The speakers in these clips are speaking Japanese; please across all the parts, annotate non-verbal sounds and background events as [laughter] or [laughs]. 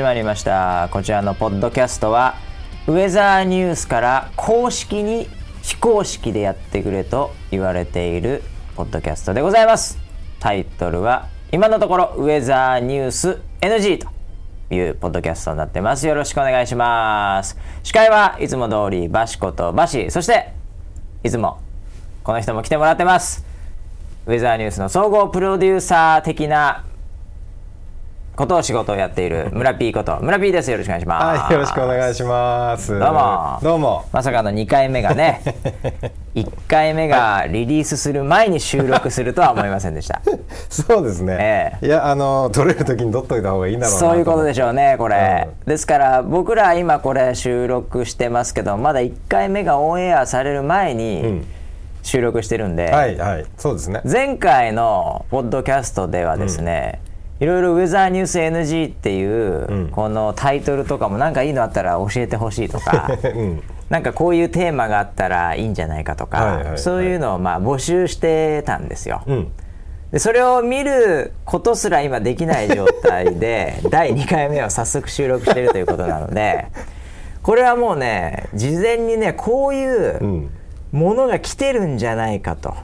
始まりました。こちらのポッドキャストはウェザーニュースから公式に非公式でやってくれと言われているポッドキャストでございます。タイトルは今のところウェザーニュース NG というポッドキャストになってます。よろしくお願いします。司会はいつも通りバシことバシ。そしていつもこの人も来てもらってます。ウェザーニュースの総合プロデューサー的なことを仕事をやっている村 P こと村 P です。よろしくお願いします。はいよろしくお願いします。どうも。どうも。まさかの2回目がね [laughs] 1回目がリリースする前に収録するとは思いませんでした。[laughs] そうですね、ええ、いやあの撮れる時に撮っといた方がいいんだろうなそういうことでしょうねこれ、うん、ですから僕ら今これ収録してますけどまだ1回目がオンエアされる前に、収録してるんで、はいはいそうですね。前回のポッドキャストではですね、うんいろいろウェザーニュース NG っていう、このタイトルとかもなんかいいのあったら教えてほしいとか、[laughs] うん、なんかこういうテーマがあったらいいんじゃないかとか、そういうのをまあ募集してたんですよ。うん、でそれを見ることすら今できない状態で [laughs] 第2回目を早速収録しているということなのでこれはもうね事前にねこういうものが来てるんじゃないかと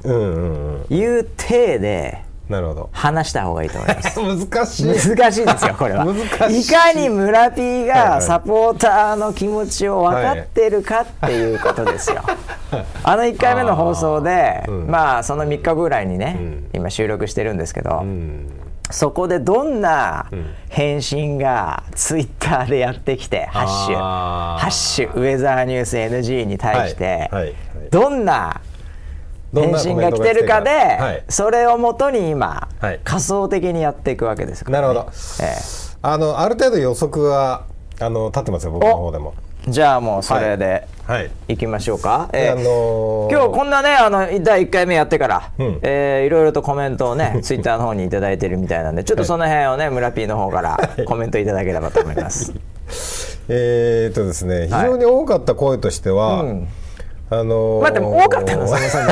いう体で。なるほど。話した方がいいと思います。[laughs] 難しい。難しいですよこれは。い。かに村 P がサポーターの気持ちを分かってるかっていうことですよ、はい、あの1回目の放送で、うん、まあその3日ぐらいにね、うん、今収録してるんですけど、うん、そこでどんな返信がツイッターでやってきて「ハッシュ。ハッシュウェザーニュース NG」に対して、はいはい、どんな返信が来てるかで、はい、それをもとに今、はい、仮想的にやっていくわけですから、ね、なるほど、えー、あのある程度予測はあの立ってますよ僕の方でも。じゃあもうそれで、はい、い。きましょうか、えー、あのー、今日こんなねあの第1回目やってから、うん、えー、いろいろとコメントをね [laughs] ツイッターの方に頂いてるみたいなんでちょっとその辺をね、村 P の方から [laughs] コメントいただければと思います。[laughs] えっとですね非常に多かった声としては、うんあのー、まあでも多かったのそもそも。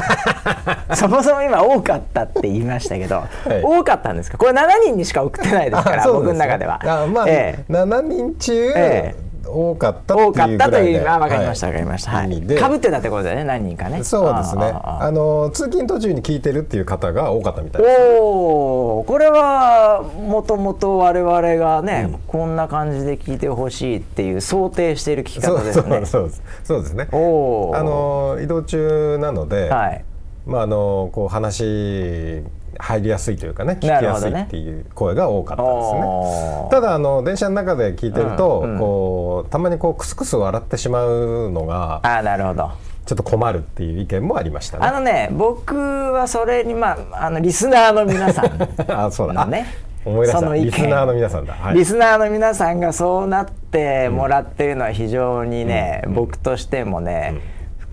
[laughs] そもそも今多かったって言いましたけど、はい、多かったんですか？これ7人にしか送ってないですから僕の中では。あまあ、ええ、7人中、ええ多かった多かったというあ分かりました分かりました。はい。かぶってたってことだよね何人かね。そうですね。あの通勤途中に聞いてるっていう方が多かったみたいです。おおこれはもともと我々がね、うん、こんな感じで聞いてほしいっていう想定している聞き方ですね。そうそうですね。おあの移動中なので、はい、まああのこう話入りやすいというかね聞きやすいっていう声が多かったですね。ねただあの電車の中で聞いてると、うん。うん、こうたまにこうクスクス笑ってしまうのがあなるほど。ちょっと困るっていう意見もありました、ね、あのね僕はそれにまああのリスナーの皆さん [laughs] あそうだ。ね思い出した。リスナーの皆さんだ、はい、リスナーの皆さんがそうなってもらってるのは非常にね、うん、僕としてもね、うん、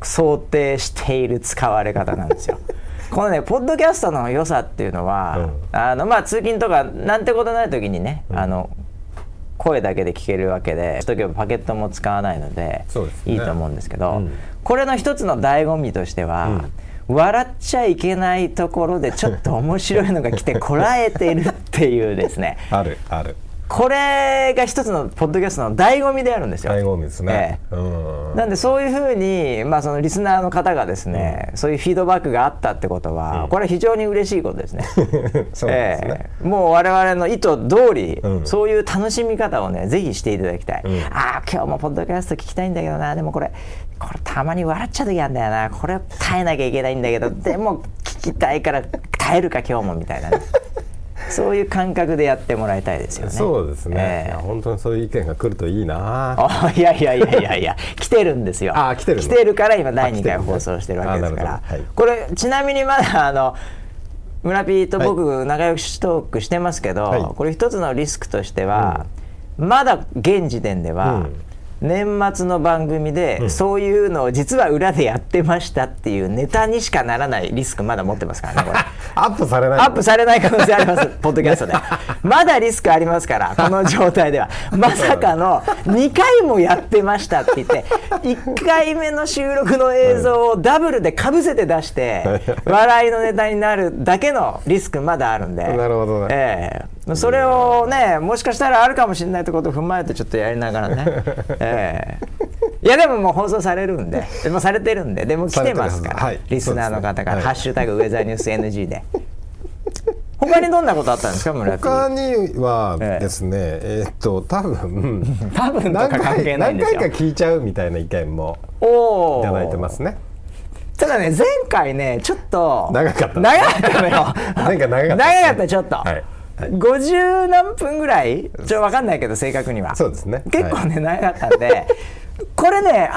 想定している使われ方なんですよ。このねポッドキャストの良さっていうのは、うん、あのまあ通勤とかなんてことない時にね、うん、あの声だけで聞けるわけで時はパケットも使わないので、ね、いいと思うんですけど、うん、これの一つの醍醐味としては、笑っちゃいけないところでちょっと面白いのが来てこらえてるっていうですね。[laughs] あるあるこれが一つのポッドキャストの醍醐味であるんですよ。醍醐味ですね。えー、なんでそういうふうに、まあ、そのリスナーの方がですね、うん、そういうフィードバックがあったってことは、うん、これは非常に嬉しいことですね。[laughs] そうですね、えー、もう我々の意図通り、うん、そういう楽しみ方をねぜひしていただきたい。ああ今日もポッドキャスト聞きたいんだけどなでもこれこれたまに笑っちゃう時あるんだよなこれ耐えなきゃいけないんだけどでも聞きたいから耐えるか今日もみたいな、ね。[laughs] そういう感覚でやってもらいたいですよね。そうですね。えー、本当にそういう意見が来るといいな。あ、いやいやいやいやいや、来てるんですよ。あ、来てる。来てるから今第2回放送してるわけですから。はい、これちなみにまだあの。村ピーと僕仲良しトークしてますけど、はい、これ一つのリスクとしては、うん、まだ現時点では、うん年末の番組で、そういうのを実は裏でやってましたっていうネタにしかならないリスクまだ持ってますからねこれ。[laughs] アップされない。アップされない可能性あります。ポッドキャストで。[laughs] まだリスクありますからこの状態では。[laughs] まさかの2回もやってましたって言って1回目の収録の映像をダブルでかぶせて出して笑いのネタになるだけのリスクまだあるんで。なるほどね、えー、それをねもしかしたらあるかもしれないってことを踏まえてちょっとやりながらね、えー、[laughs] いやでももう放送されるんで。でもされてるんで。でも来てますから、はい、リスナーの方から「ねはい、ハッシュタグウェザーニュース NG」で。他にどんなことあったんですか村他にはですね、えー、っと多分多分何回何回か聞いちゃうみたいな意見もいただいてますね。ただね前回ねちょっと長かった長かったのよ。[laughs] 前回長かった、長かったちょっと、はい50何分ぐらい？ちょっと分かんないけど正確には。そうですね。結構ね、長かったんで。これねあんまり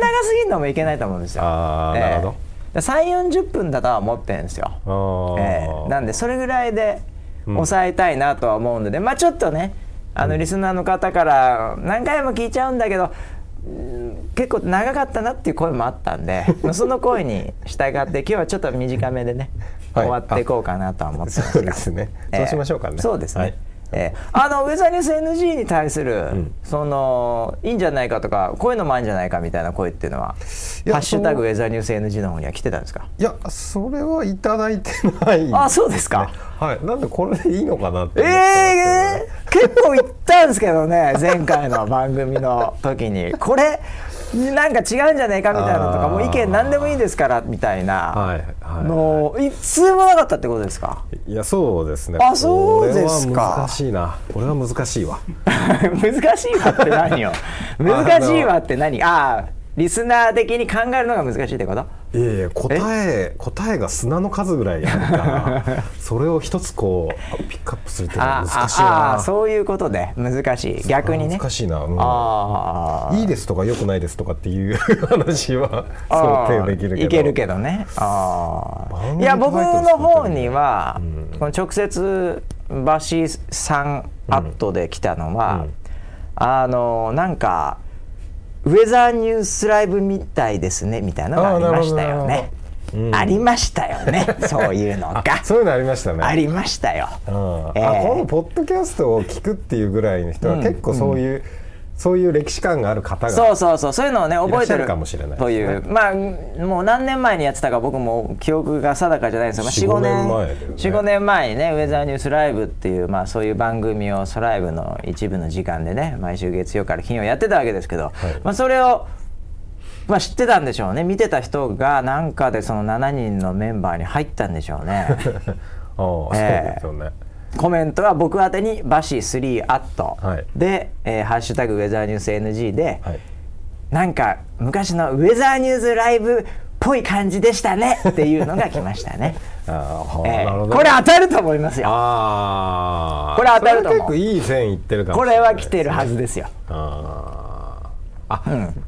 長すぎるのもいけないと思うんですよ。ああ、なるほど。3 4 0分だとは思ってるんですよ、えー、なんでそれぐらいで抑えたいなとは思うので、うん、まあちょっとねあのリスナーの方から何回も聞いちゃうんだけど、結構長かったなっていう声もあったんで [laughs] その声に従って今日はちょっと短めでね、はい、終わっていこうかなとは思ってますそうですね、えー、そうしましょうかね。そうですね、はい。えー、あのウェザーニュース NG に対する、うん、そのいいんじゃないかとかこういうのもあるんじゃないかみたいな声っていうのは「ハッシュタグウェザーニュース NG」の方には来てたんですか？いやそれはいただいてない、ね、あそうですか？はい。なんでこれでいいのかなってええー、結構言ったんですけどね前回の番組の時に。これなんか違うんじゃないかみたいなとかもう意見何でもいいですからみたいな。のいつもなかったってことですか？いやそうですね。あそうですか。難しいな。これは難しいわ。[laughs] 難しいわって何よ。[laughs] 難しいわって何？ああリスナー的に考えるのが難しいってこと？いやいや答え答えが砂の数ぐらいあるか。ら [laughs] それを一つこうピックアップするっていうのは難しいな。あそういうことで。難しい。逆にね。難しいな、うん、あいいですとかよくないですとかっていう話は想定できるけど。いけるけどね。あいや僕の方には、うん、この直接バシさんアットで来たのは、うん、あのなんかウェザーニュースライブみたいですねみたいなのがありましたよね。うん、ありましたよね、[laughs] そういうのが。そういうのありましたね。ありましたよ。うん、えー、あこのポッドキャストを聞くっていうぐらいの人は結構そういう、うんそういう歴史観がある方がそうそうそう。そういうのをね覚えてる。かもしれない、ね、という。まあもう何年前にやってたか僕も記憶が定かじゃないですけど、まあ、45年前、ね、45年前にね「ウェザーニュースライブ」っていう、まあ、そういう番組をソライブの一部の時間でね毎週月曜から金曜やってたわけですけど、はい、まあ、それをまあ、知ってたんでしょうね。見てた人がなんかでその7人のメンバーに入ったんでしょうね。[laughs] ああ、えー、そうですよねコメントは僕宛てにバシ3アット。で、えー、ハッシュタグウェザーニュース NG で、はい、なんか昔のウェザーニュースライブっぽい感じでしたね [laughs] っていうのが来ましたね。[laughs] あえー、これ当たると思いますよ。あこれ当たると思う。結構いい線いってるかもこれは来てるはずですよ。ああ、うん、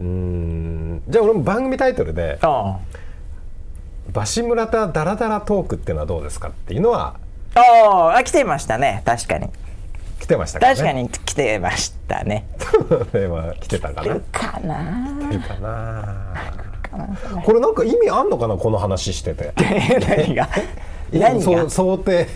うん。じゃあ俺も番組タイトルで「バシ村田ダラダラトーク」っていうのはどうですかっていうのはああ来てましたね。確かに。来てました、ね、確かに来てましたね。それは来てたかな。かな。来てるかな。これなんか意味あんのかなこの話してて。[laughs] 何が？[laughs] 何が？想定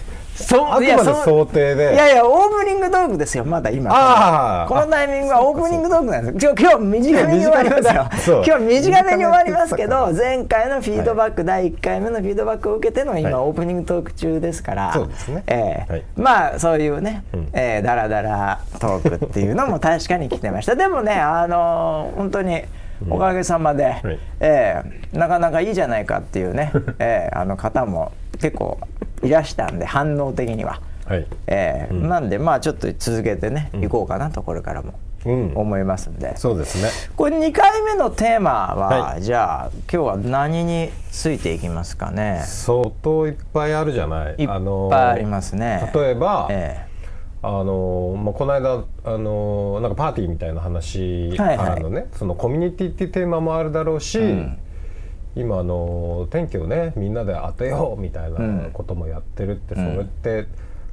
そうあくまで想定で。いやいやオープニングトークですよまだ今このタイミングはオープニングトークなんですよ。今日短めに終わりますよ。[laughs] 今日短めに終わりますけど前回のフィードバック、第1回目のフィードバックを受けての今、オープニングトーク中ですからそうですね、えーまあそういうね、うえダラダラトークっていうのも確かに来てました。でもねあの本当におかげさまで、うえなかなかいいじゃないかっていうね、[laughs] えー、あの方も結構いらしたんで反応的には、はい。えー、うん、なんでまあちょっと続けてね、うん、行こうかなとこれからも。うん、思いますんで。そうですね。これ2回目のテーマは、はい、じゃあ今日は何についていきますかね？相当いっぱいあるじゃない。いっぱいありますね。例えば、えー、あのまあ、この間あのなんかパーティーみたいな話からのね、はいはい、そのコミュニティっていうテーマもあるだろうし、うん今あの天気をねみんなで当てようみたいなこともやってるって、うん、それって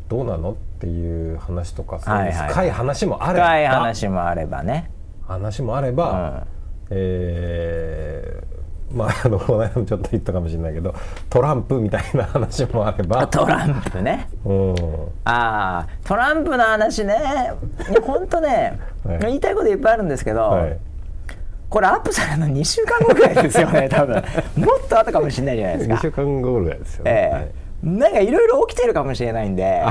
どうなのっていう話とか、そういう深い話もあれば、深い話もあればね。話もあれば、うん、えまあ、あのこの間もちょっと言ったかもしれないけどトランプみたいな話もあれば。トランプね、うん、ああトランプの話ね。本当ね、[laughs] はい、言いたいこといっぱいあるんですけど、はい、これアップされるの2週間後ぐらいですよね [laughs] 多分。もっと後かもしれないじゃないですか。2週間後ぐらいですよね、えーはい。なんかいろいろ起きてるかもしれないんで。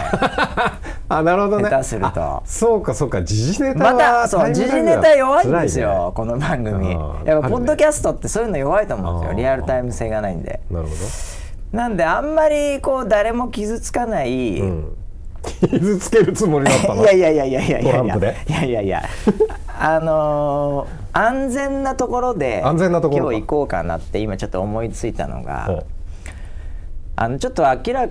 あなるほどね。下手すると。そうかそうか時事ネタまたそう時事ネタ弱いんですよ、ね、この番組。やっぱポッドキャストってそういうの弱いと思うんですよリアルタイム性がないんで。なるほど。なんであんまりこう誰も傷つかない、うん、傷つけるつもりだったの？いやいやいやいやいやいや。いやいやいやいや。あのー、安全なところで安全なところ今日行こうかなって今ちょっと思いついたのがあのちょっと明ら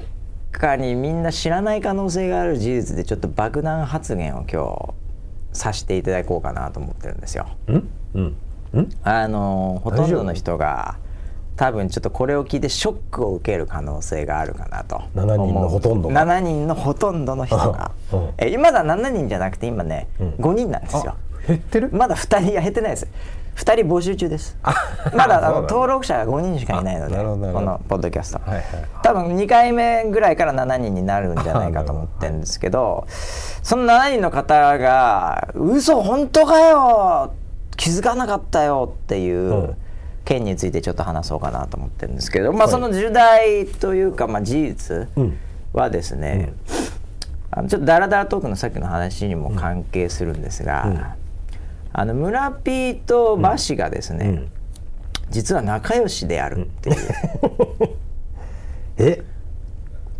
かにみんな知らない可能性がある事実でちょっと爆弾発言を今日させていただこうかなと思ってるんですよ。うん？うん、あのほとんどの人が多分ちょっとこれを聞いてショックを受ける可能性があるかなと7人のほとんどが？7人のほとんどの人が。え今だ7人じゃなくて今ね、うん、5人なんですよ減ってる？まだ2人減ってないです。2人募集中です。[laughs] まだあの登録者が5人しかいないのでこのポッドキャスト、はいはい、多分2回目ぐらいから7人になるんじゃないかと思ってるんですけど [laughs] その7人の方が「嘘本当かよ気づかなかったよ」っていう件についてちょっと話そうかなと思ってるんですけど、まあ、その重大というか、まあ、事実はですね、うん、あのちょっとダラダラトークのさっきの話にも関係するんですが。うんあの村ピーとバシがですね、うん、実は仲良しであるっていう、[laughs] え？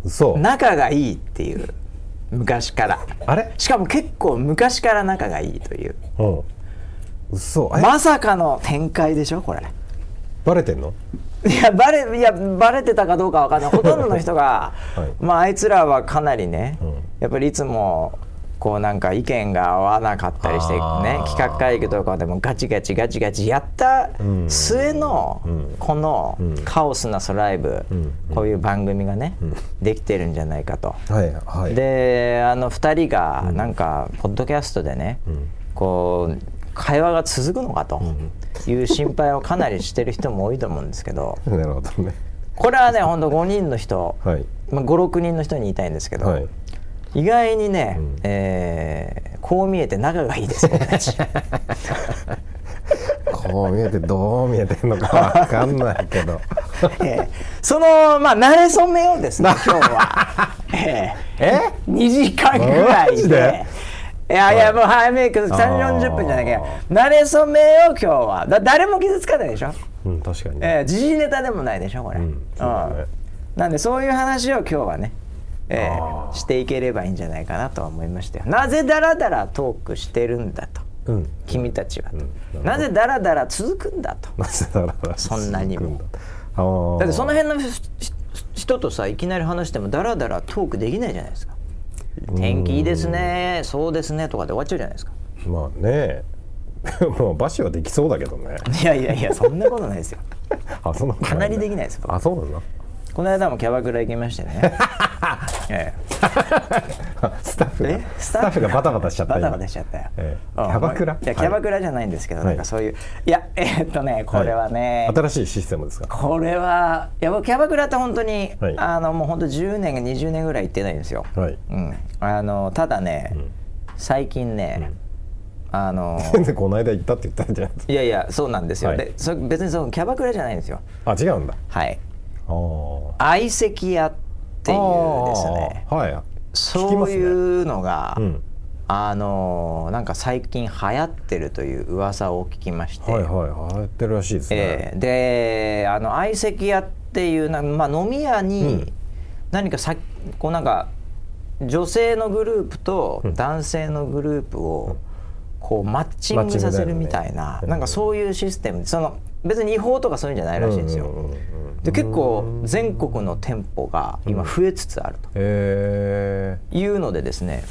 嘘。仲がいいっていう。昔から。あれ？しかも結構昔から仲がいいという。うん。嘘。まさかの展開でしょ？これ。バレてんの？いやバレいやバレてたかどうかわかんない。ほとんどの人が、[laughs] はい、まああいつらはかなりね、うん、やっぱりいつもこうなんか意見が合わなかったりしてね企画会議とかでもガチガチガチガチやった末のこのカオスなソライブこういう番組がねできてるんじゃないかと。であの2人がなんかポッドキャストでねこう会話が続くのかという心配をかなりしてる人も多いと思うんですけど。[laughs] なるほどね。これはね本当5人の人、はい。まあ、56人の人に言いたいんですけど、はい、意外にね、うん、えー、こう見えて仲がいいです僕たち。[laughs] こう見えてどう見えてるのか分かんないけど、[laughs] えー、そのまあ慣れ初めをですね今日は、[laughs] えー、え？2時間ぐらいで。いやいやもう早めく3 4 0分じゃなきゃ。慣れ初めを今日は。だ誰も傷つかないでしょ、うん、確かに、えー、時事ネタでもないでしょこれ、うん、ね、うん、なんでそういう話を今日はねえー、していければいいんじゃないかなと思いましたよ。なぜだらだらトークしてるんだと、うん、君たちはと、うん、なぜだらだら続くんだと。そんなにも。だってその辺の人とさいきなり話してもだらだらトークできないじゃないですか。天気いいですね。そうですねとかで終わっちゃうじゃないですか。まあね。もう馬車はできそうだけどね。いやいやいやそんなことないですよ。[laughs] あそんなかなりできないですあそうなんだ。この間もキャバクラ行きましてね、[laughs] ええ、[laughs] スタッフスタッフがバタバタしちゃったバタバタしちゃったよ、ええ、キャバクラ？いやキャバクラじゃないんですけど、はい、なんかそういういやえー、っとねこれはね、はい、新しいシステムですか？これはいやキャバクラって本当に、はい、あのもう本当10年20年ぐらい行ってないんですよ、はい。うん、あのただね、うん、最近ね、うん、あの [laughs] この間行ったって言ったんじゃないですか？いやいやそうなんですよ、でそ別にそのキャバクラじゃないんですよ。あ違うんだ。はい。相席屋っていうですね、はい、そういうのが、ねうん、あのなんか最近流行ってるという噂を聞きまして、はいはい、流行ってるらしいですね。えー、であの相席屋っていうな、まあ、飲み屋に何かさ、うん、こうなんか女性のグループと男性のグループをこうマッチングさせるみたいな、ね、なんかそういうシステム。その別に違法とかそういうんじゃないらしいんですよ。で結構全国の店舗が今増えつつあると。いうのでですね、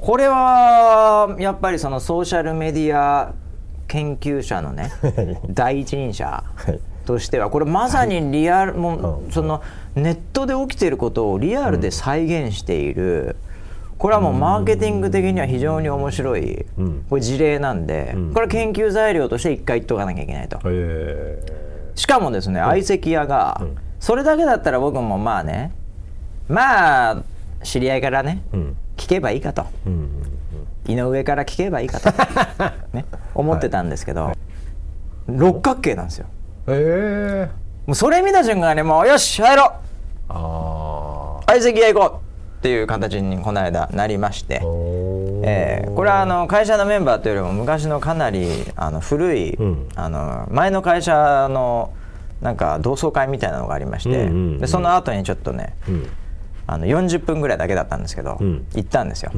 これはやっぱりそのソーシャルメディア研究者のね [laughs] 第一人者としてはこれまさにリアル、もうそのネットで起きていることをリアルで再現している。これはもうマーケティング的には非常に面白い、これ事例なんで、これ研究材料として一回言っとかなきゃいけないと。しかもですね相席屋が、それだけだったら僕もまあねまあ知り合いからね、聞けばいいかと、井上から聞けばいいかと、[laughs] ね、思ってたんですけど、六角形なんですよ。もうそれ見た瞬間ねもうよし入ろう。あ相席屋行こうっていう形にこの間なりまして、えー、これはあの会社のメンバーというよりも昔のかなりあの古い、うん、あの前の会社のなんか同窓会みたいなのがありまして、うんうんうん、でその後にちょっとね、うん、あの40分ぐらいだけだったんですけど、うん、行ったんですよ。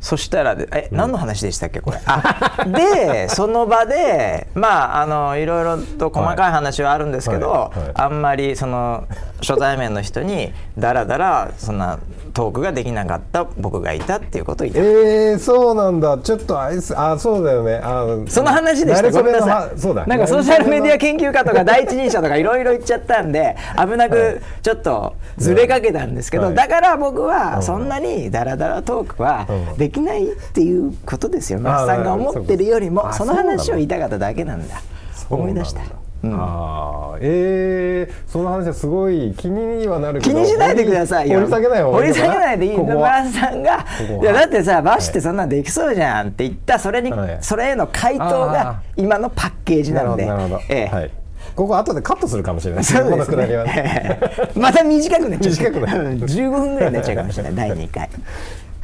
そしたらえ、何の話でしたっけこれ？あでその場でまああのいろいろと細かい話はあるんですけど、はいはいはい、あんまりその初対面の人にだらだらそんなトークができなかった僕がいたっていうことを言ってえー、そうなんだ。ちょっとああそうだよね。あその話でした。ごめんなさい。そうだ。なんかソーシャルメディア研究家とか第一人者とかいろいろ言っちゃったんで危なく [laughs] ちょっとずれかけたんですけど、はい、だから僕はそんなにだらだらトークはできないっていうことですよ。松さんが思ってるよりもその。話を言いたかっただけなんだ。思い出した。うん、あええー、その話はすごい気にはなる気にしないでくださいよ。掘り下げない掘り下げないでいい野村さんがいやだってさバシってそんなんできそうじゃんって言ったそれに、はい、それへの回答が今のパッケージなんで。なるほどええ、はい。ここ後でカットするかもしれない。ですね、このくだりはね。また短くなっちゃう。短くなる。15分ぐらいになっちゃうかもしれない、第2回。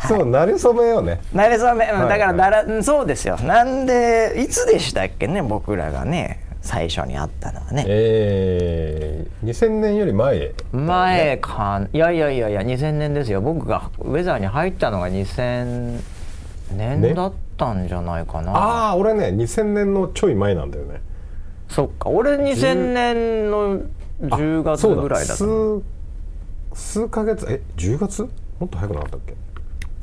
そう、慣れ初めよね。慣れ初め、だからだら、そうですよ。なんで、いつでしたっけね、僕らがね。最初にあったのはね。ええー、2000年より前、ね、前かいやいやいやいや2000年ですよ。僕がウェザーに入ったのが2000年だったんじゃないかな、ね、ああ俺ね2000年のちょい前なんだよね。そっか。俺2000年の10月ぐらいだった。数数ヶ月？え10月？もっと早くなかったっけ？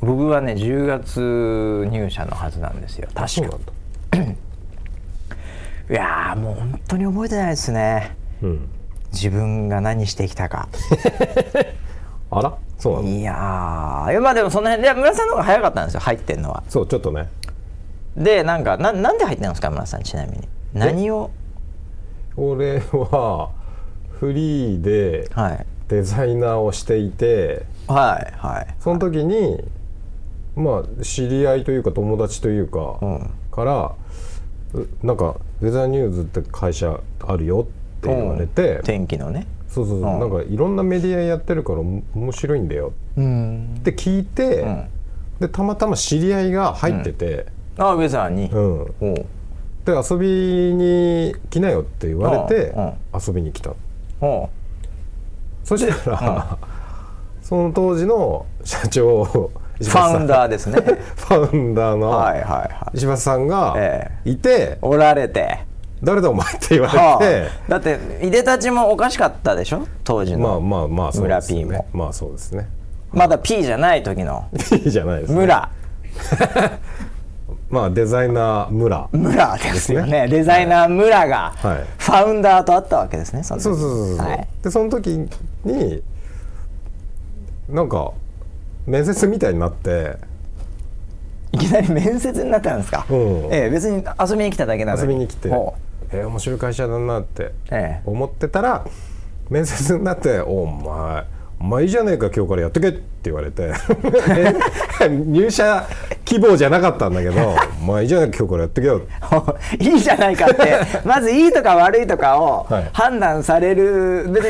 僕はね10月入社のはずなんですよ。確か [laughs] いやもう本当に覚えてないですね、うん、自分が何してきたか。[laughs] あらそうなの？いやいやまあでもその辺で村さんの方が早かったんですよ入ってんのは。そうちょっとね。でなんかななんで入ってんですか村さんちなみに。何を？俺はフリーでデザイナーをしていて、はいはい、その時にまあ知り合いというか友達というか、うん、からなんかウェザーニューズって会社あるよって言われて、天気のね。そうそうそう、うん、なんかいろんなメディアやってるから面白いんだよ。って聞いて、うん、でたまたま知り合いが入ってて、うん、あウェザーに、うん、で遊びに来なよって言われて遊びに来た。そしたらその当時の社長ファウンダーですね。[laughs] ファウンダーの石橋さんがいて、おられて。誰だお前って言われて、はあ、だっていでたちもおかしかったでしょ？当時の。まあまあまあそうですね。も。まあそうですね。まだ P じゃない時の。P じゃないです、ね、村。[laughs] まあデザイナー村。村ですよね。デザイナー村がファウンダーとあったわけですねそそうそうそうそう、はい、でその時になんか面接みたいになって。いきなり面接になったんですか、うん、ええ、別に遊びに来ただけなの遊びに来て。えー、面白い会社だなって思ってたら、面接になって「お前お前いいじゃねえか今日からやってけ」って言われて。[laughs] 入社希望じゃなかったんだけど「まあいいじゃないか今日からやってけよ」[laughs] いいじゃないかって。[laughs] まずいいとか悪いとかを判断される、別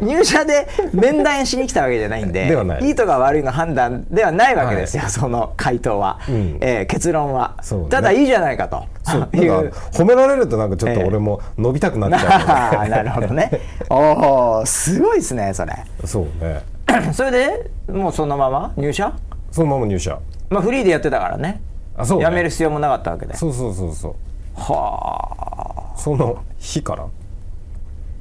に入社で面談しに来たわけじゃないんでい。いとか悪いの判断ではないわけですよ、はい、その回答は、うん、えー、結論は、ね、ただいいじゃないかと。[laughs] いう。褒められるとなんかちょっと俺も伸びたくなっちゃう、えー、なるほどね。おおすごいですねそれ。そうね。[clears throat] それでもうそのまま入社？そのまま入社。まあフリーでやってたからねあそう、ね、辞める必要もなかったわけで。そうそうそうそう。はあ。その日から？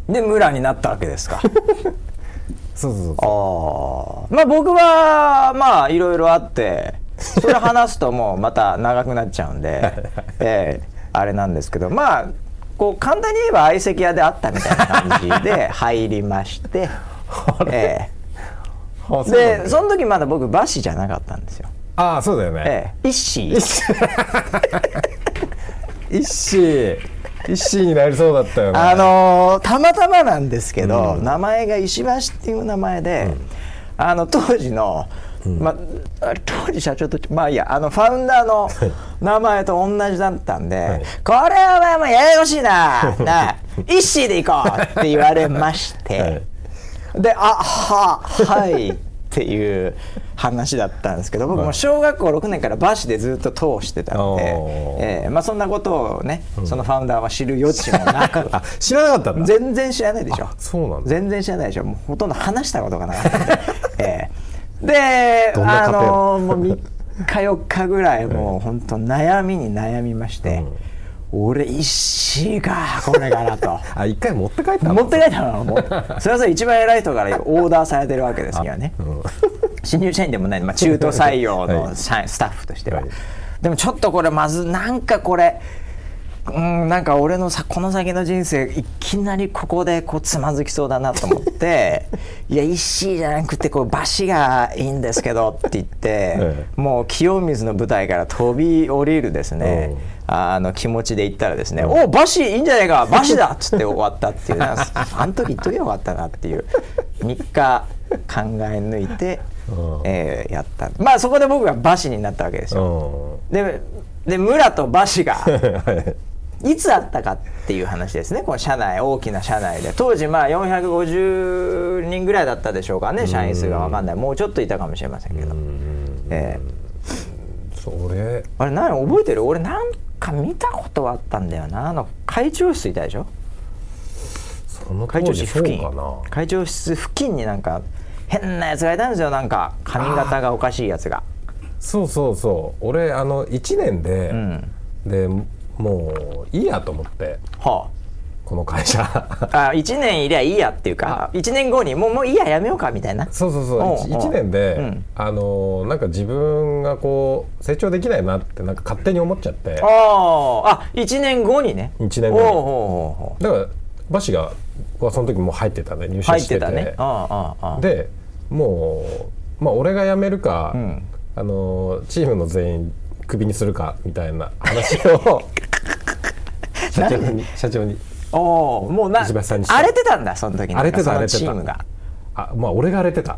で村になったわけですか。[laughs] そうそうそうああ。まあ僕はまあいろいろあってそれ話すともうまた長くなっちゃうんでえー、あれなんですけどまあこう簡単に言えば相席屋であったみたいな感じで [laughs] 入りましてえー、でその時まだ僕バシじゃなかったんですよああそうだよね、ええ、一子。一子。[laughs] 一心になりそうだったよね。あのー、たまたまなんですけど、うん、名前が石橋っていう名前で、うん、あの当時の、うん、まあ、当時社長とまあいいやあのファウンダーの名前と同じだったんで、はい、これはまあややこしいな。[laughs] な一心で行こうって言われまして、はい、であははいっていう話だったんですけど僕も小学校6年からバシでずっと通してたんで、えーまあ、そんなことをね、そのファウンダーは知る余地もなく [laughs] 知らなかったんだ。全然知らないでしょ。そうなん全然知らないでしょ。もうほとんど話したことがなかった。んで、えー、であのもう3日4日ぐらいもう [laughs] 本当悩みに悩みまして。うん俺石がこれかなと。[laughs] あ一回持って帰った持って帰ったの。もうそれはそれ一番偉い人からオーダーされてるわけですよね、うん、新入社員でもない、まあ、中途採用の [laughs] スタッフとしては、はい、でもちょっとこれまずなんかこれうんなんか俺のさこの先の人生いきなりここでこうつまずきそうだなと思って「[laughs] いや石じゃなくてこう馬シがいいんですけど」って言って、もう清水の舞台から飛び降りるですね、あの気持ちで言ったらですね「お馬シいいんじゃないか馬シだ!」っつって終わったっていうあの時言っとけばよかったなっていう [laughs] 3日考え抜いて、えー、やった。まあそこで僕が馬シになったわけですよ。でで村と馬シが [laughs] い。つあったかっていう話ですねこの社内大きな社内で。当時まあ450人ぐらいだったでしょうかね社員数が分かんない。もうちょっといたかもしれませんけど、えー、それ。あれ何覚えてる？俺なんか見たことはあったんだよな。あの会長室いたでしょ？その会長室付近。会長室付近になんか変なやつがいたんですよ。なんか髪型がおかしいやつが。そうそうそう。俺あの1年で、うん、でもういいやと思って、はあ、この会社。[laughs] あ1年いりゃいいやっていうか1年後にもうもういいややめようかみたいな。そうそうそう。1, 1年で、うん、あのなんか自分がこう成長できないなってなんか勝手に思っちゃって。ああ1年後にね。1年後に。だからバシがはその時もう入ってたね入社してて。ね。ああでもうまあ俺が辞めるか、うん、あのチームの全員クビにするかみたいな話を。[laughs] 社長に社長におおもうな荒れてたんだその時に。荒れてた荒れてた。あまあ俺が荒れてた。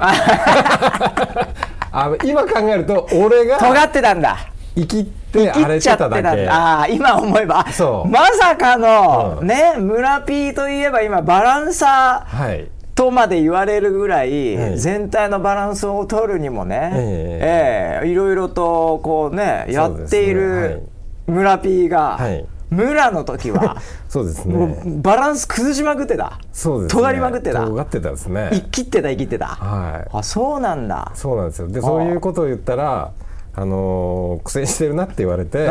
あ今考えると俺が尖ってたんだ。生きて荒れてただけ。ああ今思えばまさかの、うん、ね村 P といえば今バランサー、はい。とまで言われるぐらい、はい、全体のバランスを取るにもね、えー、えー、いろいろとこうねやっている村 P が、はい、村の時は。[laughs] そうですね。バランス崩しまくってた。そうです、ね、尖りまくってた。尖ってたですね。生きってた生きってた。はい。あそうなんだ。そうなんですよ。でそういうことを言ったらあのー、苦戦してるなって言われて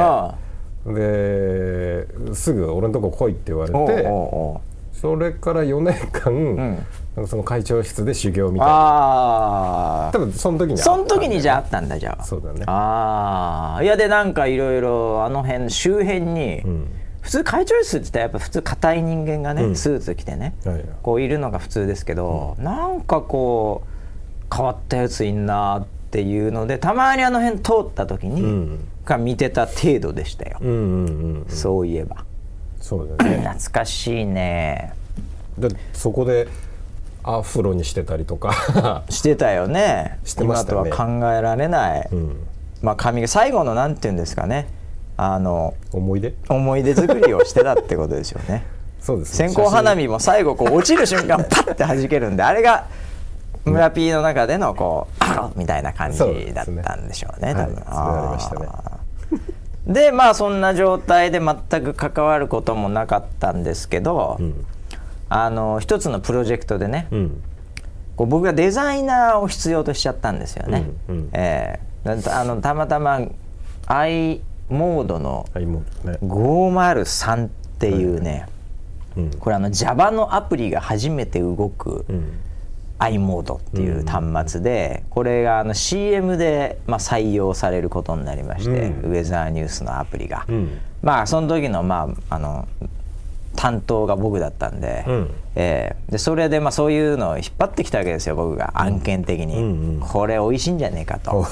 ですぐ俺のとこ来いって言われてそれから4年間、うん。その会長室で修行みたいな。多分その時にその時にじゃああったんだじゃあ。そうだね。ああいやでなんかいろいろあの辺周辺に、うん、普通会長室ってやっぱ普通硬い人間がね、うん、スーツ着てね、はい、こういるのが普通ですけど、うん、なんかこう変わったやついんなっていうのでたまにあの辺通った時に、うん、が見てた程度でしたよ、そういえばそうだね。懐かしいね。でそこでアフロにしてたりとか。[laughs] してたよね。してましたね。今とは考えられない、うん、まあ髪が最後のなんていうんですかね。あの思い出？思い出作りをしてたってことですよね。[laughs] そうです、ね、線香花火も最後こう落ちる瞬間パッて弾けるんであれが村 P の中でのこうアロみたいな感じだったんでしょうね、ね、多分、はい、ありましたねでまあそんな状態で全く関わることもなかったんですけど、うん。あの一つのプロジェクトでね、うん、こう僕がデザイナーを必要としちゃったんですよね。うんうん、えー、あのたまたま i モードの503っていうね、うん、これあの Java のアプリが初めて動く、うん i モードっていう端末で、これがあの CM でまあ採用されることになりまして、ウェザーニュースのアプリが、まあその時のまああの担当が僕だったんで,、えー、でそれでまあそういうのを引っ張ってきたわけですよ僕が。案件的に、うんうん、これ美味しいんじゃねえかと。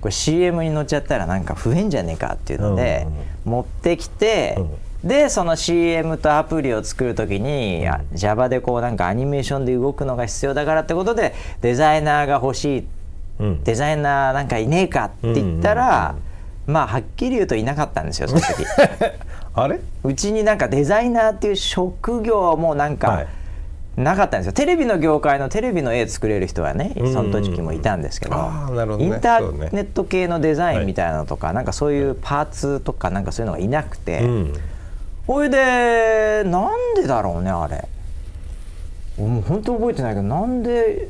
これ CM に乗っちゃったらなんか増えんじゃねえかっていうので、持ってきて、でその CM とアプリを作る時に、うん、Java でこうなんかアニメーションで動くのが必要だからってことでデザイナーが欲しい、うん、デザイナーなんかいねえかって言ったら、まあはっきり言うといなかったんですよ [laughs] その時。あれ？うちになんかデザイナーっていう職業もなんか、はい。なかったんですよ。テレビの業界のテレビの絵作れる人はねその時もいたんですけど,、インターネット系のデザインみたいなのとか、なんかそういうパーツとかなんかそういうのがいなくて、ほいでなんでだろうねあれ。もう本当覚えてないけどなんで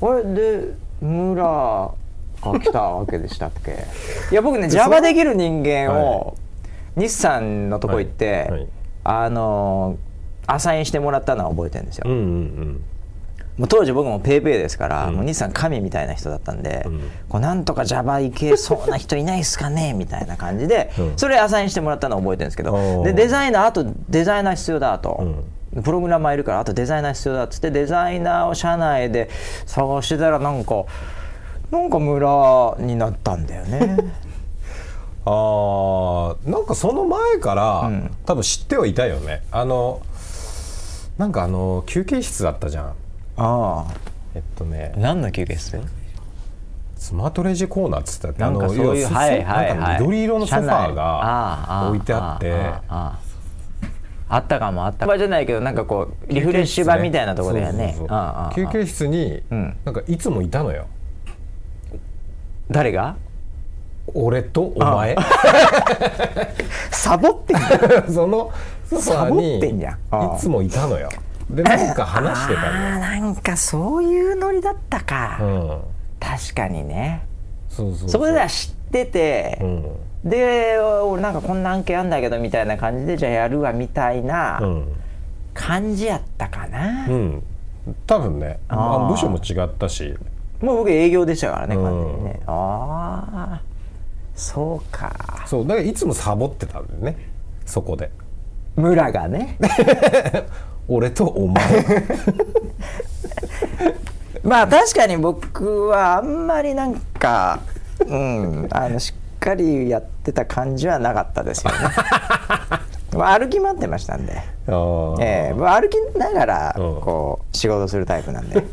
あれで村が来たわけでしたっけ？[laughs] いや僕ね Java できる人間を、日産のとこ行って、あのアサインしてもらったのは覚えてるんですよ。うんうんうんもう当時僕も PayPay ですから、うん、もう日産神みたいな人だったんで、うん、こうなんとか Java いけそうな人いないですかね？[laughs] みたいな感じで、うん、それアサインしてもらったのを覚えてるんですけどでデザイナーあとデザイナー必要だと。プログラマーいるからあとデザイナー必要だっつってデザイナーを社内で探してたらなんかなんか村になったんだよね。[laughs] あなんかその前から、うん、多分知ってはいたよね。あのなんかあの休憩室だったじゃんああ。えっとね。何の休憩室スマートレジコーナーっつったってあのそういうはいはいはい、緑色のソファーが置いてあって。あったかもあったか。じゃないけどなんかこうリフレッシュ場みたいなところだよね。休憩室になんかいつもいたのよ、誰が？俺とお前。[laughs] サボってん [laughs] そのソファーにいつもいたのよでなんか話してたの。なんかそういうノリだったか、うん、確かにね。そうそうそこでは知ってて、うん、で俺なんかこんな案件あんだけどみたいな感じでじゃあやるわみたいな感じやったかな、うん、多分ね。あ部署も違ったし。もう僕営業でしたからね完全にね、ああそうか。そうだからいつもサボってたんだよね。そこで村がね。[laughs] 俺とお前。[laughs] まあ確かに僕はあんまりなんかうんあのしっかりやってた感じはなかったですよね。[laughs] 歩き回ってましたんで、えー、歩きながらこう仕事するタイプなんで、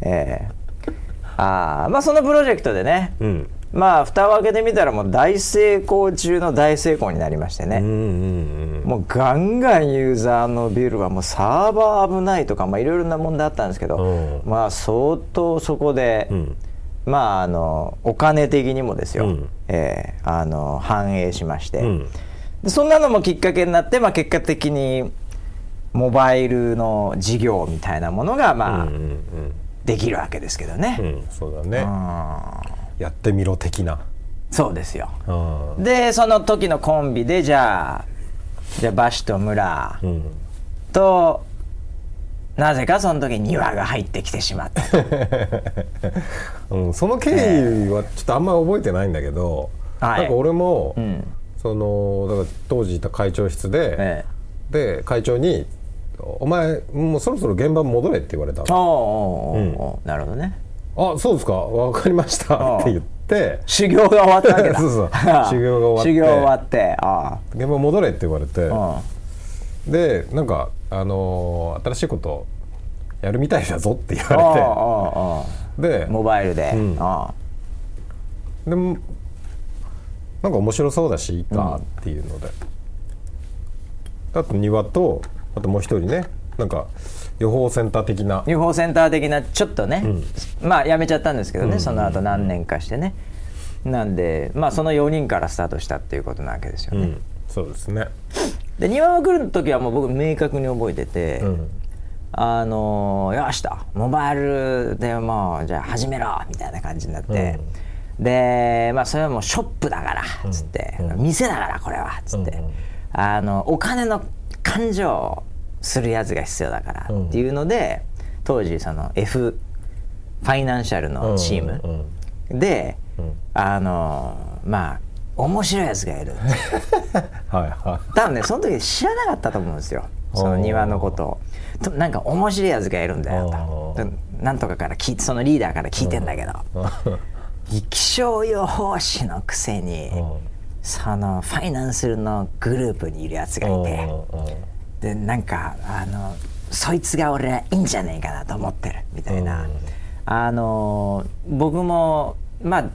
えー、あまあそのプロジェクトでね、うんまあ蓋を開けてみたらもう大成功中の大成功になりましてね、もうガンガンユーザーのビルはもうサーバー危ないとかいろいろな問題あったんですけど、まあ相当そこで、うん、まああのお金的にもですよ、うん、えー、あの反映しまして、うん、でそんなのもきっかけになって、まあ、結果的にモバイルの事業みたいなものがまあ、できるわけですけどね。そうだね、やってみろ的な。そうですよ、でその時のコンビでじゃあじゃあバシと村と、うん、なぜかその時庭が入ってきてしまった。[laughs] うん、その経緯はちょっとあんまり覚えてないんだけど、えー、なんか俺も、はい、そのだから当時いた会長室で、えー、で会長に「お前もうそろそろ現場戻れ」って言われたの、うん、なるほどねあそうですか？分かりました。って言って。修行が終わったわけだ。[laughs] そうそう。修行が終わって。修行終わってあ現場戻れって言われて。でなんかあのー、新しいことやるみたいだぞって言われて。でモバイルで、うん、でもなんか面白そうだしいいかっていうので、うん、あと庭とあともう一人ね。なんか予報センター的な。予報センター的なちょっとね、うん、まあやめちゃったんですけどね、うん、その後何年かしてね。なんでまあその4人からスタートしたっていうことなわけですよね、うん、そうですね。で庭が来る時はもう僕明確に覚えてて、あのよしとモバイルでもうじゃあ始めろみたいな感じになって、でまあそれはもうショップだからっつって、店だからこれはっつって、あのお金の感情するやつが必要だからっていうので、うん、当時その F ファイナンシャルのチームで、あのまあ面白いやつがいる。[laughs] はい、はい、多分ねその時知らなかったと思うんですよ。その庭のことを。となんか面白いやつがいるんだよと。なんとかから聞いてそのリーダーから聞いてんだけど。気象予報士のくせにそのファイナンスのグループにいるやつがいてでなんかあのそいつが俺はいいんじゃねえかなと思ってるみたいな、あの僕もまあ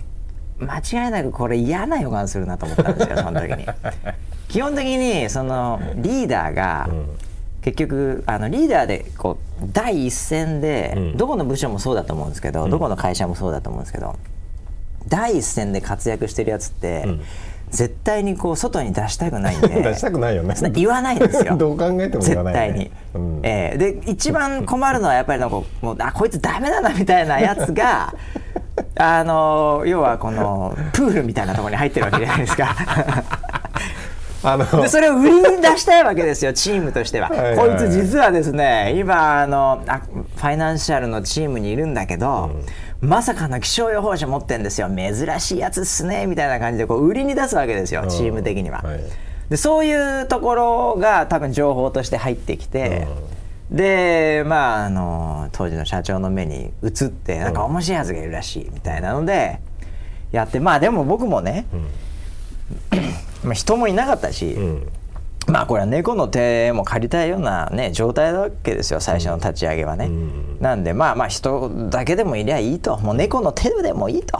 間違いなくこれ嫌な予感するなと思ったんですよ [laughs] その時に。基本的にそのリーダーが、結局あのリーダーでこう第一線で、どこの部署もそうだと思うんですけど、どこの会社もそうだと思うんですけど第一線で活躍してるやつって、絶対にこう外に出したくないんで。[laughs] 出したくないよね。言わないんですよ。[laughs] どう考えても言わない、ね、絶対に、うん、えー、で一番困るのはやっぱりなんかもうあこいつダメだなみたいなやつが [laughs] あの要はこのプールみたいなところに入ってるわけじゃないですかあのでそれを売りに出したいわけですよチームとしては。はい、こいつ実はですね今あのあファイナンシャルのチームにいるんだけど、うん、まさかの気象予報士持ってんですよ。珍しいやつっすねみたいな感じでこう売りに出すわけですよチーム的には。はい、でそういうところが多分情報として入ってきて。でまああの当時の社長の目に映ってなんか面白いやつがいるらしいみたいなのでやってまあでも僕もね、まあ人もいなかったし、まあこれは猫の手も借りたいようなね状態だわけですよ最初の立ち上げはね、なんでまあまあ人だけでもいりゃいいと。もう猫の手でもいいと。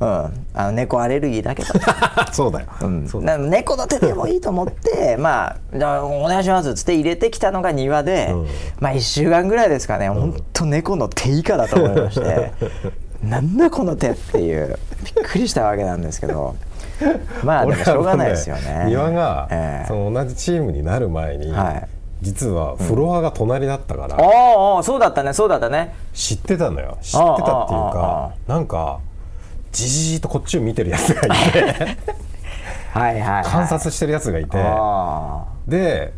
うん、あの猫アレルギーだけど。[laughs] そうだよ、うん、だ猫の手でもいいと思って [laughs] まあじゃあお願いしますっつって入れてきたのが庭で、うん、まあ1週間ぐらいですかね、うん、ほんと猫の手以下だと思いまして。[laughs] なんだこの手っていう。びっくりしたわけなんですけど。[laughs] まあでもしょうがないですよね。庭が、えー、その同じチームになる前に、はい、実はフロアが隣だったから、うん、ああそうだったねそうだったね。知ってたのよ。知ってたっていうかなんかじじじとこっちを見てるやつがいて。[laughs] はいはい、はい、観察してるやつがいて。で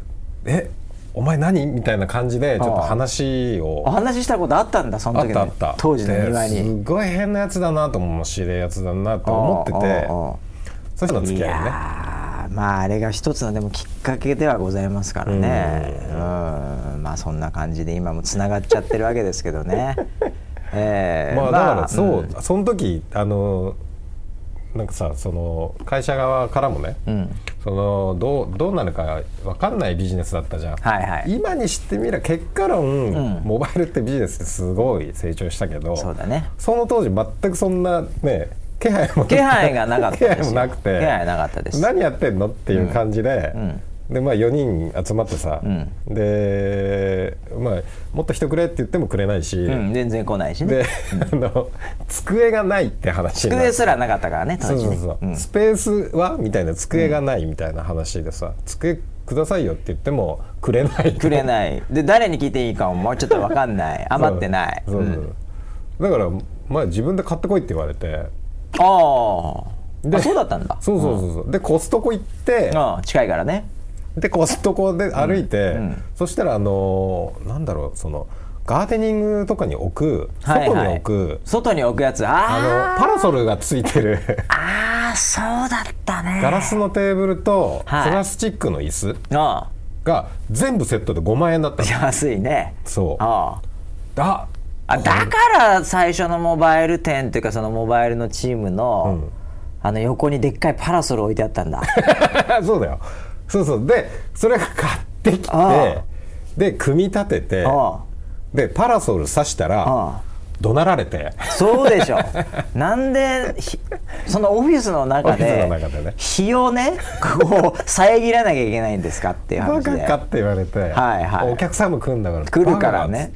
えお前何？みたいな感じでちょっと話を。お話ししたことあったんだその時あった当時の庭に。すごい変なやつだなと面白いやつだなと思っててそしたら付き合いねまああれが一つのでもきっかけではございますからね。うん。まあそんな感じで今もつながっちゃってるわけですけどね。[laughs] えー、まあだからそう、まあ、その時あのなんかさその会社側からもね、うん、そのどうどうなるか分かんないビジネスだったじゃん、はいはい、今にしてみれば結果論、うん、モバイルってビジネスってすごい成長したけどそうだ、ね、その当時全くそんなね気配も気配がなかった気配もなくて。気配なかったです。何やってんのっていう感じで、うん。でまあ4人集まってさ、うん、でまあもっと人くれって言ってもくれないし、うん、全然来ないしね。で、あの机がないって話机すらなかったからねそうそうそう、スペースはみたいな机がないみたいな話でさ、机くださいよって言ってもくれない。くれない。で誰に聞いていいかももうちょっと分かんない。余ってない。そう。そうだからまあ自分で買ってこいって言われてああそうだったんだ。そうそうそうそう、でコストコ行って。ああ近いからね。でコストコで歩いて、うん。うん、そしたらあのなんだろうそのガーデニングとかに置く。外に置く、はいはい、外に置く。やつ。あのパラソルがついてる。ああそうだったね。ガラスのテーブルとプラスチックの椅子。が全部セットで5万円だった安いね。そう。あ。ああだから最初のモバイル店っていうかそのモバイルのチームの、うん、あの横にでっかいパラソル置いてあったんだ。[laughs] そうだよ。そうそう。でそれが買ってきてで組み立ててでパラソル刺したら怒鳴られて。そうでしょ。なんでそのオフィスの中で日をねこう遮らなきゃいけないんですかっていう話で。バカかって言われて、はいはい、お客さんも来るんだから来るからね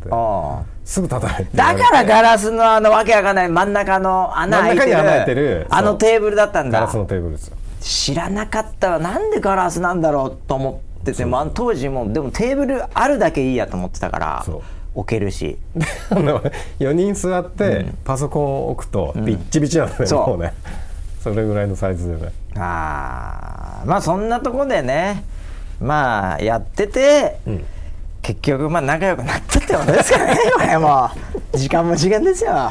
すぐ叩いてだからガラスのあのわけわかんない真ん中の穴開いてる。あのテーブルだったんだ。ガラスのテーブルですよ。知らなかったらなんでガラスなんだろうと思ってても当時もでもテーブルあるだけいいやと思ってたから置けるし。4人座ってパソコンを置くとビッチビチなんだよ、う。ん、もうね。それぐらいのサイズでね。ああまあそんなとこでねまあやってて、うん、結局まあ仲良くなったってことですかねこれもう。時間も時間ですよ。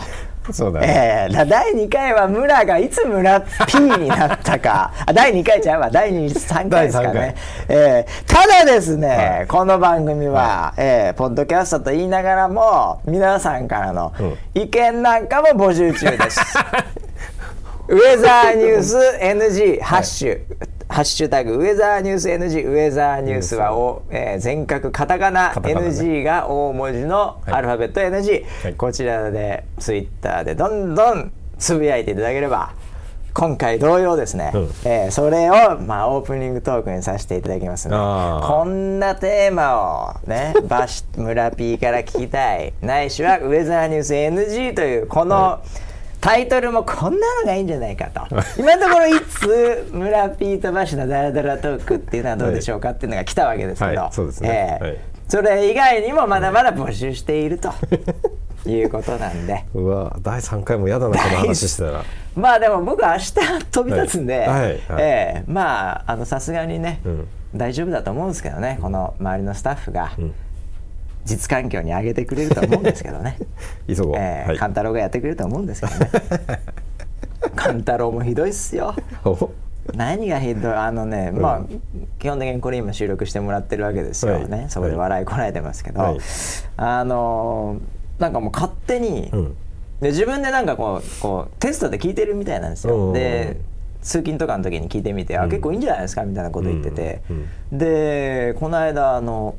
そうだね、えー、第2回は村がいつ村 P になったか。あ第2回ちゃうわ。第3回ですかね、えー、ただですね、はい、この番組は、はい、えー、ポッドキャストと言いながらも皆さんからの意見なんかも募集中です、[laughs] ウェザーニュース [laughs] NG ハッシュ、はいハッシュタグウェザーニュース NG ウェザーニュースはお、えー、全角カタカナ NG が大文字のアルファベット NG、はい、こちらでツイッターでどんどんつぶやいていただければ今回同様ですね、うん、えー、それを、まあ、オープニングトークにさせていただきますのでこんなテーマをね [laughs] バシ村 P から聞きたい。ないしはウェザーニュース NG というこの、はいタイトルもこんなのがいいんじゃないかと。[laughs] 今のところいつ村ピートバシのダラダラトークっていうのはどうでしょうかっていうのが来たわけですけど、そうですね、えーそれ以外にもまだまだ募集しているということなんで。[laughs] うわ第3回も嫌だなこの話してたら。[laughs] まあでも僕明日飛び立つんで、はいはい。はい、え。ー、まあさすがにね、うん、大丈夫だと思うんですけどねこの周りのスタッフが、うん実環境に上げてくれると思うんですけどね。[laughs] 急ごう、えーはい、勘太郎がやってくれると思うんですけどね。勘太郎もひどいっすよ。何がひどいあのね、うん、まあ基本的にこれ今収録してもらってるわけですよね、はい、そこで笑いこらえてますけど、はい、あのなんかもう勝手に、うん、で自分でなんかこうこうテストで聞いてるみたいなんですよ、で通勤とかの時に聞いてみて、うん、あ結構いいんじゃないですかみたいなこと言ってて、でこの間あの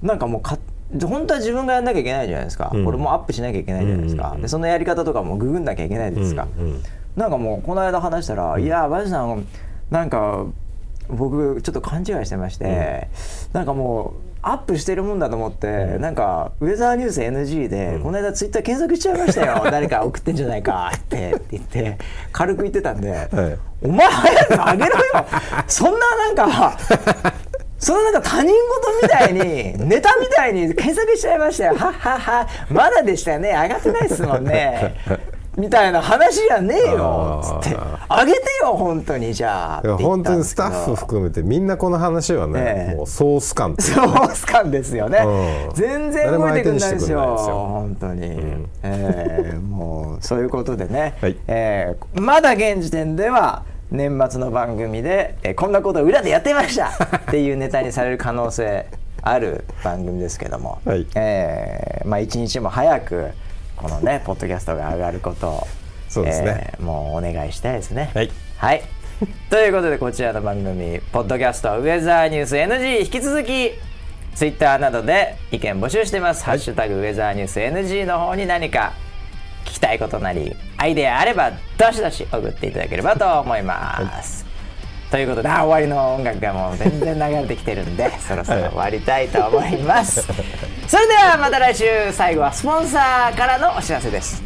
なんかもう勝本当は自分がやんなきゃいけないじゃないですか、うん、これもアップしなきゃいけないじゃないですか、でそのやり方とかもググんなきゃいけないですか、うんうん、なんかもうこの間話したら「いやバジさんなんか僕ちょっと勘違いしてまして、うん、なんかもうアップしてるもんだと思って、うん、なんかウェザーニュース NG で、うん、この間ツイッター検索しちゃいましたよ。[laughs] 誰か送ってんじゃないかって言って軽く言ってたんで、はい、お前早くあげろよ。そんななんかそのなんか他人事みたいに [laughs] ネタみたいに検索しちゃいましたよ。はっはっは。まだでしたよね。上がってないですもんね。[laughs] みたいな話じゃねえよ。つって。あげてよ本当に。じゃあ本当にスタッフ含めてみんなこの話はね、えー、もうソース感ソース感ですよね、うん、全然動いてくんないですよ。本当に、うん、えー、もうそういうことでね、はい、えー、まだ現時点では年末の番組で、えこんなこと裏でやってました [laughs] っていうネタにされる可能性ある番組ですけども、はい、えー、まあ、一日も早くこのねポッドキャストが上がることをそうですね、えー、もうお願いしたいですね。はい、はい。ということでこちらの番組「ポッドキャストウェザーニュース NG」引き続きツイッターなどで意見募集してます「はい、ハッシュタグウェザーニュース NG」の方に何か聞きたいことなりアイデアあればどしどし送っていただければと思います。はいということで終わりの音楽がもう全然流れてきてるんで [laughs] そろそろ終わりたいと思います。[laughs] それではまた来週最後はスポンサーからのお知らせです。